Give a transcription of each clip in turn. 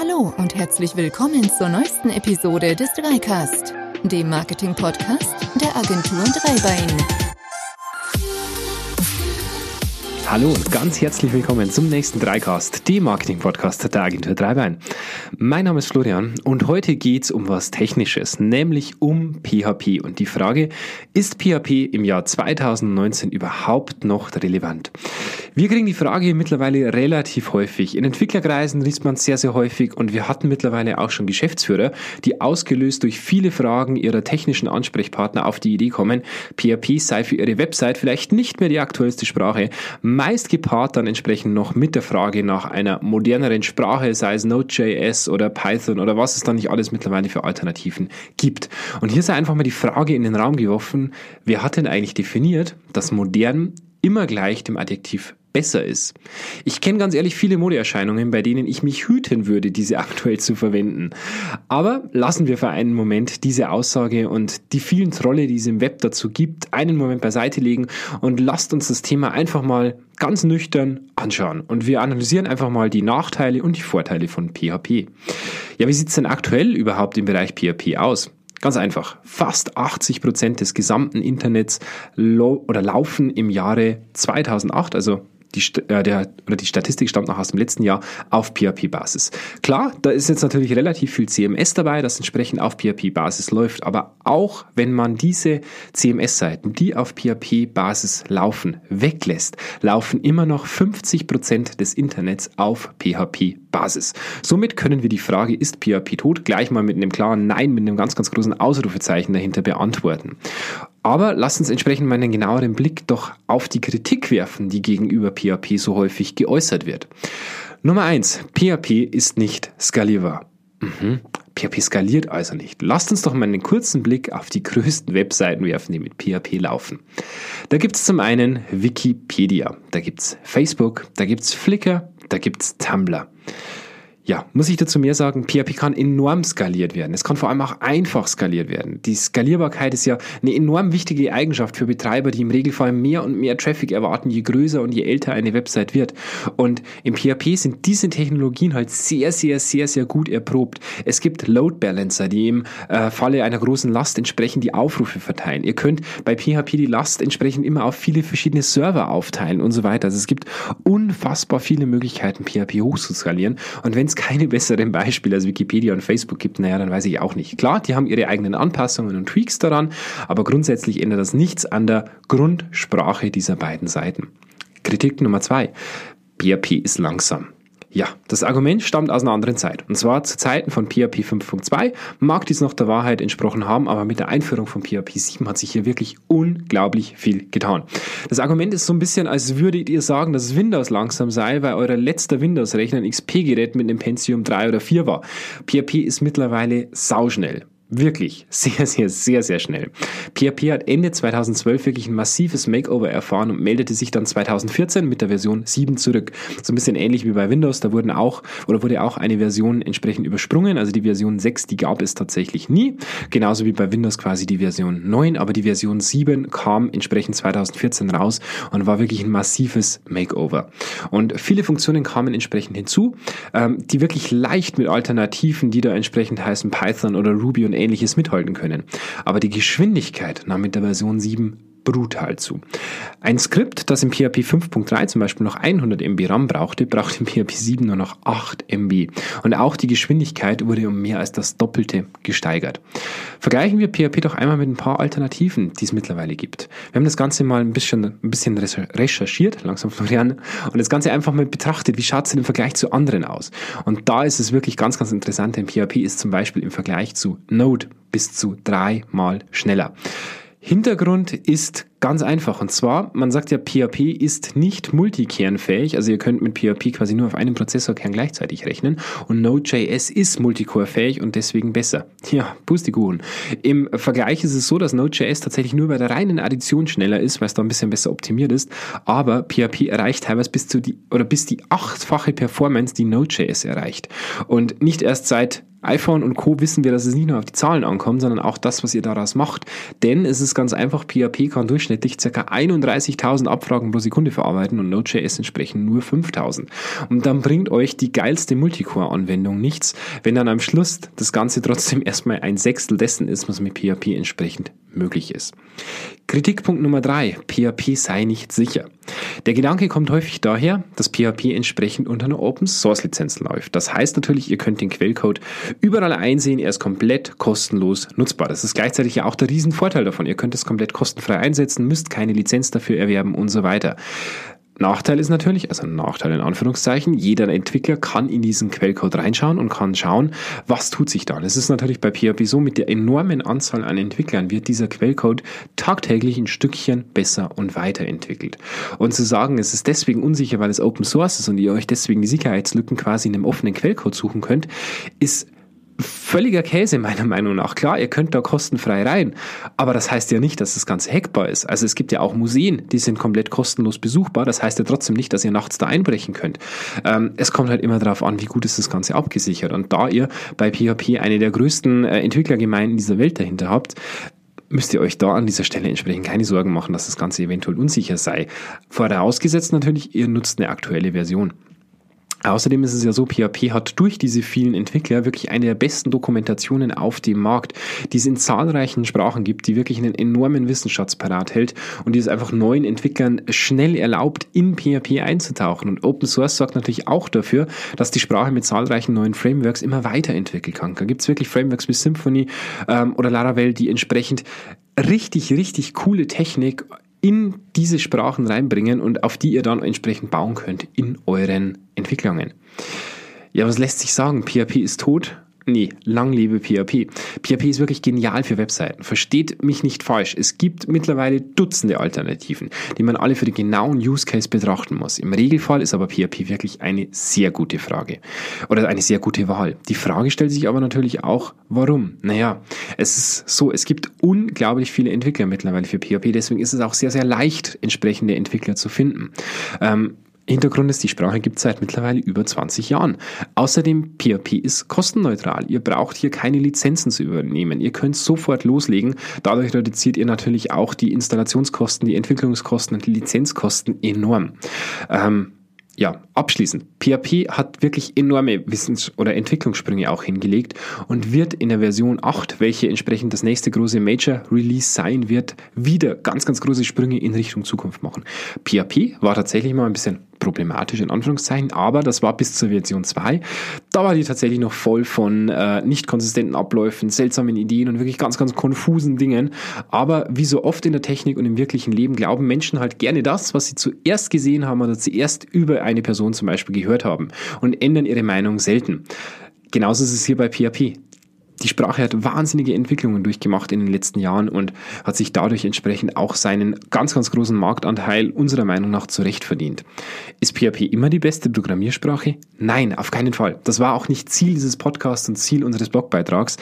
Hallo und herzlich willkommen zur neuesten Episode des Dreicast, dem Marketing-Podcast der Agentur Dreibein. Hallo und ganz herzlich willkommen zum nächsten Dreicast, dem Marketing-Podcast der Agentur Dreibein. Mein Name ist Florian und heute geht's um was Technisches, nämlich um PHP und die Frage, ist PHP im Jahr 2019 überhaupt noch relevant? Wir kriegen die Frage mittlerweile relativ häufig. In Entwicklerkreisen liest man sehr, sehr häufig und wir hatten mittlerweile auch schon Geschäftsführer, die ausgelöst durch viele Fragen ihrer technischen Ansprechpartner auf die Idee kommen, PHP sei für ihre Website vielleicht nicht mehr die aktuellste Sprache, meist gepaart dann entsprechend noch mit der Frage nach einer moderneren Sprache, sei es Node.js oder Python oder was es dann nicht alles mittlerweile für Alternativen gibt. Und hier sei einfach mal die Frage in den Raum geworfen, wer hat denn eigentlich definiert, dass modern immer gleich dem Adjektiv besser ist. Ich kenne ganz ehrlich viele Modeerscheinungen, bei denen ich mich hüten würde, diese aktuell zu verwenden. Aber lassen wir für einen Moment diese Aussage und die vielen Trolle, die es im Web dazu gibt, einen Moment beiseite legen und lasst uns das Thema einfach mal ganz nüchtern anschauen. Und wir analysieren einfach mal die Nachteile und die Vorteile von PHP. Ja, wie sieht es denn aktuell überhaupt im Bereich PHP aus? Ganz einfach. Fast 80 Prozent des gesamten Internets oder laufen im Jahre 2008, also die, äh, der, oder die Statistik stammt noch aus dem letzten Jahr, auf PHP-Basis. Klar, da ist jetzt natürlich relativ viel CMS dabei, das entsprechend auf PHP-Basis läuft, aber auch wenn man diese CMS-Seiten, die auf PHP-Basis laufen, weglässt, laufen immer noch 50 Prozent des Internets auf PHP-Basis. Somit können wir die Frage, ist PHP tot, gleich mal mit einem klaren Nein, mit einem ganz, ganz großen Ausrufezeichen dahinter beantworten. Aber lasst uns entsprechend mal einen genaueren Blick doch auf die Kritik werfen, die gegenüber PHP so häufig geäußert wird. Nummer eins: PHP ist nicht skalierbar. Mhm. PHP skaliert also nicht. Lasst uns doch mal einen kurzen Blick auf die größten Webseiten werfen, die mit PHP laufen. Da gibt's zum einen Wikipedia, da gibt's Facebook, da gibt's Flickr, da gibt's Tumblr. Ja, muss ich dazu mehr sagen, PHP kann enorm skaliert werden. Es kann vor allem auch einfach skaliert werden. Die Skalierbarkeit ist ja eine enorm wichtige Eigenschaft für Betreiber, die im Regelfall mehr und mehr Traffic erwarten, je größer und je älter eine Website wird. Und im PHP sind diese Technologien halt sehr, sehr, sehr, sehr gut erprobt. Es gibt Load Balancer, die im äh, Falle einer großen Last entsprechend die Aufrufe verteilen. Ihr könnt bei PHP die Last entsprechend immer auf viele verschiedene Server aufteilen und so weiter. Also es gibt unfassbar viele Möglichkeiten, PHP hochzuskalieren. Und wenn es keine besseren Beispiele als Wikipedia und Facebook gibt, naja, dann weiß ich auch nicht. Klar, die haben ihre eigenen Anpassungen und Tweaks daran, aber grundsätzlich ändert das nichts an der Grundsprache dieser beiden Seiten. Kritik Nummer zwei. PHP ist langsam. Ja, das Argument stammt aus einer anderen Zeit. Und zwar zu Zeiten von PHP 5.2 mag dies noch der Wahrheit entsprochen haben, aber mit der Einführung von PHP 7 hat sich hier wirklich unglaublich viel getan. Das Argument ist so ein bisschen, als würdet ihr sagen, dass Windows langsam sei, weil euer letzter Windows-Rechner ein XP-Gerät mit einem Pentium 3 oder 4 war. PHP ist mittlerweile sauschnell. Wirklich sehr, sehr, sehr, sehr schnell. PHP hat Ende 2012 wirklich ein massives Makeover erfahren und meldete sich dann 2014 mit der Version 7 zurück. So ein bisschen ähnlich wie bei Windows, da wurden auch oder wurde auch eine Version entsprechend übersprungen. Also die Version 6, die gab es tatsächlich nie. Genauso wie bei Windows quasi die Version 9, aber die Version 7 kam entsprechend 2014 raus und war wirklich ein massives Makeover. Und viele Funktionen kamen entsprechend hinzu, ähm, die wirklich leicht mit Alternativen, die da entsprechend heißen Python oder Ruby und ähnliches mithalten können. Aber die Geschwindigkeit nahm mit der Version 7 brutal zu. Ein Skript, das im PHP 5.3 zum Beispiel noch 100 MB RAM brauchte, braucht im PHP 7 nur noch 8 MB. Und auch die Geschwindigkeit wurde um mehr als das Doppelte gesteigert. Vergleichen wir PHP doch einmal mit ein paar Alternativen, die es mittlerweile gibt. Wir haben das Ganze mal ein bisschen, ein bisschen recherchiert, langsam Florian, und das Ganze einfach mal betrachtet, wie schaut es denn im Vergleich zu anderen aus? Und da ist es wirklich ganz, ganz interessant, denn PHP ist zum Beispiel im Vergleich zu Node bis zu dreimal schneller. Hintergrund ist ganz einfach. Und zwar, man sagt ja, PHP ist nicht multikernfähig. Also ihr könnt mit PHP quasi nur auf einem Prozessorkern gleichzeitig rechnen. Und Node.js ist multicore-fähig und deswegen besser. Ja, Pustikuchen. Im Vergleich ist es so, dass Node.js tatsächlich nur bei der reinen Addition schneller ist, weil es da ein bisschen besser optimiert ist. Aber PHP erreicht teilweise bis zu die, oder bis die achtfache Performance, die Node.js erreicht. Und nicht erst seit iPhone und Co. wissen wir, dass es nicht nur auf die Zahlen ankommt, sondern auch das, was ihr daraus macht. Denn es ist ganz einfach, PHP kann durchschnittlich ca. 31.000 Abfragen pro Sekunde verarbeiten und Node.js entsprechend nur 5.000. Und dann bringt euch die geilste Multicore-Anwendung nichts, wenn dann am Schluss das Ganze trotzdem erstmal ein Sechstel dessen ist, was mit PHP entsprechend möglich ist. Kritikpunkt Nummer drei: PHP sei nicht sicher. Der Gedanke kommt häufig daher, dass PHP entsprechend unter einer Open Source Lizenz läuft. Das heißt natürlich, ihr könnt den Quellcode überall einsehen, er ist komplett kostenlos nutzbar. Das ist gleichzeitig ja auch der Riesenvorteil davon. Ihr könnt es komplett kostenfrei einsetzen, müsst keine Lizenz dafür erwerben und so weiter. Nachteil ist natürlich, also Nachteil in Anführungszeichen, jeder Entwickler kann in diesen Quellcode reinschauen und kann schauen, was tut sich da. Das ist natürlich bei PHP so, mit der enormen Anzahl an Entwicklern wird dieser Quellcode tagtäglich ein Stückchen besser und weiterentwickelt. Und zu sagen, es ist deswegen unsicher, weil es Open Source ist und ihr euch deswegen die Sicherheitslücken quasi in einem offenen Quellcode suchen könnt, ist völliger Käse meiner Meinung nach. Klar, ihr könnt da kostenfrei rein, aber das heißt ja nicht, dass das Ganze hackbar ist. Also es gibt ja auch Museen, die sind komplett kostenlos besuchbar. Das heißt ja trotzdem nicht, dass ihr nachts da einbrechen könnt. Ähm, es kommt halt immer darauf an, wie gut ist das Ganze abgesichert. Und da ihr bei PHP eine der größten äh, Entwicklergemeinden dieser Welt dahinter habt, müsst ihr euch da an dieser Stelle entsprechend keine Sorgen machen, dass das Ganze eventuell unsicher sei. Vorausgesetzt natürlich, ihr nutzt eine aktuelle Version. Außerdem ist es ja so, PHP hat durch diese vielen Entwickler wirklich eine der besten Dokumentationen auf dem Markt, die es in zahlreichen Sprachen gibt, die wirklich einen enormen Wissensschatz parat hält und die es einfach neuen Entwicklern schnell erlaubt, in PHP einzutauchen. Und Open Source sorgt natürlich auch dafür, dass die Sprache mit zahlreichen neuen Frameworks immer weiterentwickeln kann. Da gibt es wirklich Frameworks wie Symfony ähm, oder Laravel, die entsprechend richtig, richtig coole Technik in diese Sprachen reinbringen und auf die ihr dann entsprechend bauen könnt in euren Entwicklungen. Ja, was lässt sich sagen? PHP ist tot. Nee, lang lebe PHP. PHP ist wirklich genial für Webseiten. Versteht mich nicht falsch. Es gibt mittlerweile Dutzende Alternativen, die man alle für den genauen Use Case betrachten muss. Im Regelfall ist aber PHP wirklich eine sehr gute Frage. Oder eine sehr gute Wahl. Die Frage stellt sich aber natürlich auch, warum? Naja, es ist so, es gibt unglaublich viele Entwickler mittlerweile für PHP, deswegen ist es auch sehr, sehr leicht, entsprechende Entwickler zu finden. Ähm, Hintergrund ist, die Sprache gibt es seit mittlerweile über 20 Jahren. Außerdem, PHP ist kostenneutral. Ihr braucht hier keine Lizenzen zu übernehmen. Ihr könnt sofort loslegen. Dadurch reduziert ihr natürlich auch die Installationskosten, die Entwicklungskosten und die Lizenzkosten enorm. Ähm, ja, abschließend. PHP hat wirklich enorme Wissens- oder Entwicklungssprünge auch hingelegt und wird in der Version 8, welche entsprechend das nächste große Major Release sein wird, wieder ganz, ganz große Sprünge in Richtung Zukunft machen. PHP war tatsächlich mal ein bisschen problematisch in Anführungszeichen, aber das war bis zur Version 2. Da war die tatsächlich noch voll von äh, nicht konsistenten Abläufen, seltsamen Ideen und wirklich ganz, ganz konfusen Dingen. Aber wie so oft in der Technik und im wirklichen Leben glauben Menschen halt gerne das, was sie zuerst gesehen haben oder zuerst über eine Person zum Beispiel gehört haben und ändern ihre Meinung selten. Genauso ist es hier bei PHP die Sprache hat wahnsinnige Entwicklungen durchgemacht in den letzten Jahren und hat sich dadurch entsprechend auch seinen ganz, ganz großen Marktanteil unserer Meinung nach zurecht verdient. Ist PHP immer die beste Programmiersprache? Nein, auf keinen Fall. Das war auch nicht Ziel dieses Podcasts und Ziel unseres Blogbeitrags,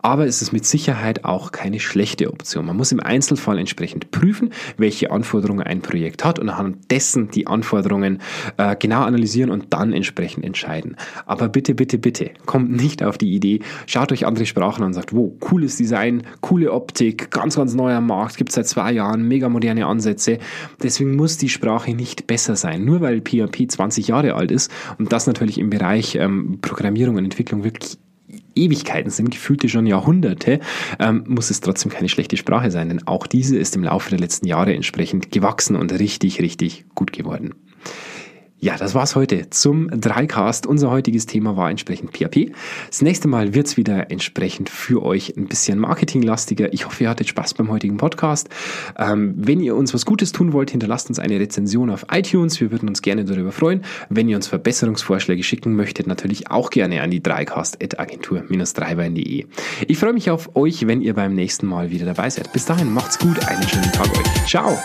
aber es ist mit Sicherheit auch keine schlechte Option. Man muss im Einzelfall entsprechend prüfen, welche Anforderungen ein Projekt hat und anhand dessen die Anforderungen äh, genau analysieren und dann entsprechend entscheiden. Aber bitte, bitte, bitte, kommt nicht auf die Idee, schaut euch an andere Sprachen an und sagt, wow, cooles Design, coole Optik, ganz, ganz neuer Markt, gibt es seit zwei Jahren, mega moderne Ansätze. Deswegen muss die Sprache nicht besser sein. Nur weil PHP 20 Jahre alt ist und das natürlich im Bereich ähm, Programmierung und Entwicklung wirklich Ewigkeiten sind, gefühlte schon Jahrhunderte, ähm, muss es trotzdem keine schlechte Sprache sein, denn auch diese ist im Laufe der letzten Jahre entsprechend gewachsen und richtig, richtig gut geworden. Ja, das war's heute zum Dreicast. Unser heutiges Thema war entsprechend PHP. Das nächste Mal wird's wieder entsprechend für euch ein bisschen marketinglastiger. Ich hoffe, ihr hattet Spaß beim heutigen Podcast. Ähm, wenn ihr uns was Gutes tun wollt, hinterlasst uns eine Rezension auf iTunes. Wir würden uns gerne darüber freuen. Wenn ihr uns Verbesserungsvorschläge schicken möchtet, natürlich auch gerne an die dreicast.agentur-dreibein.de. Ich freue mich auf euch, wenn ihr beim nächsten Mal wieder dabei seid. Bis dahin, macht's gut, einen schönen Tag euch. Ciao!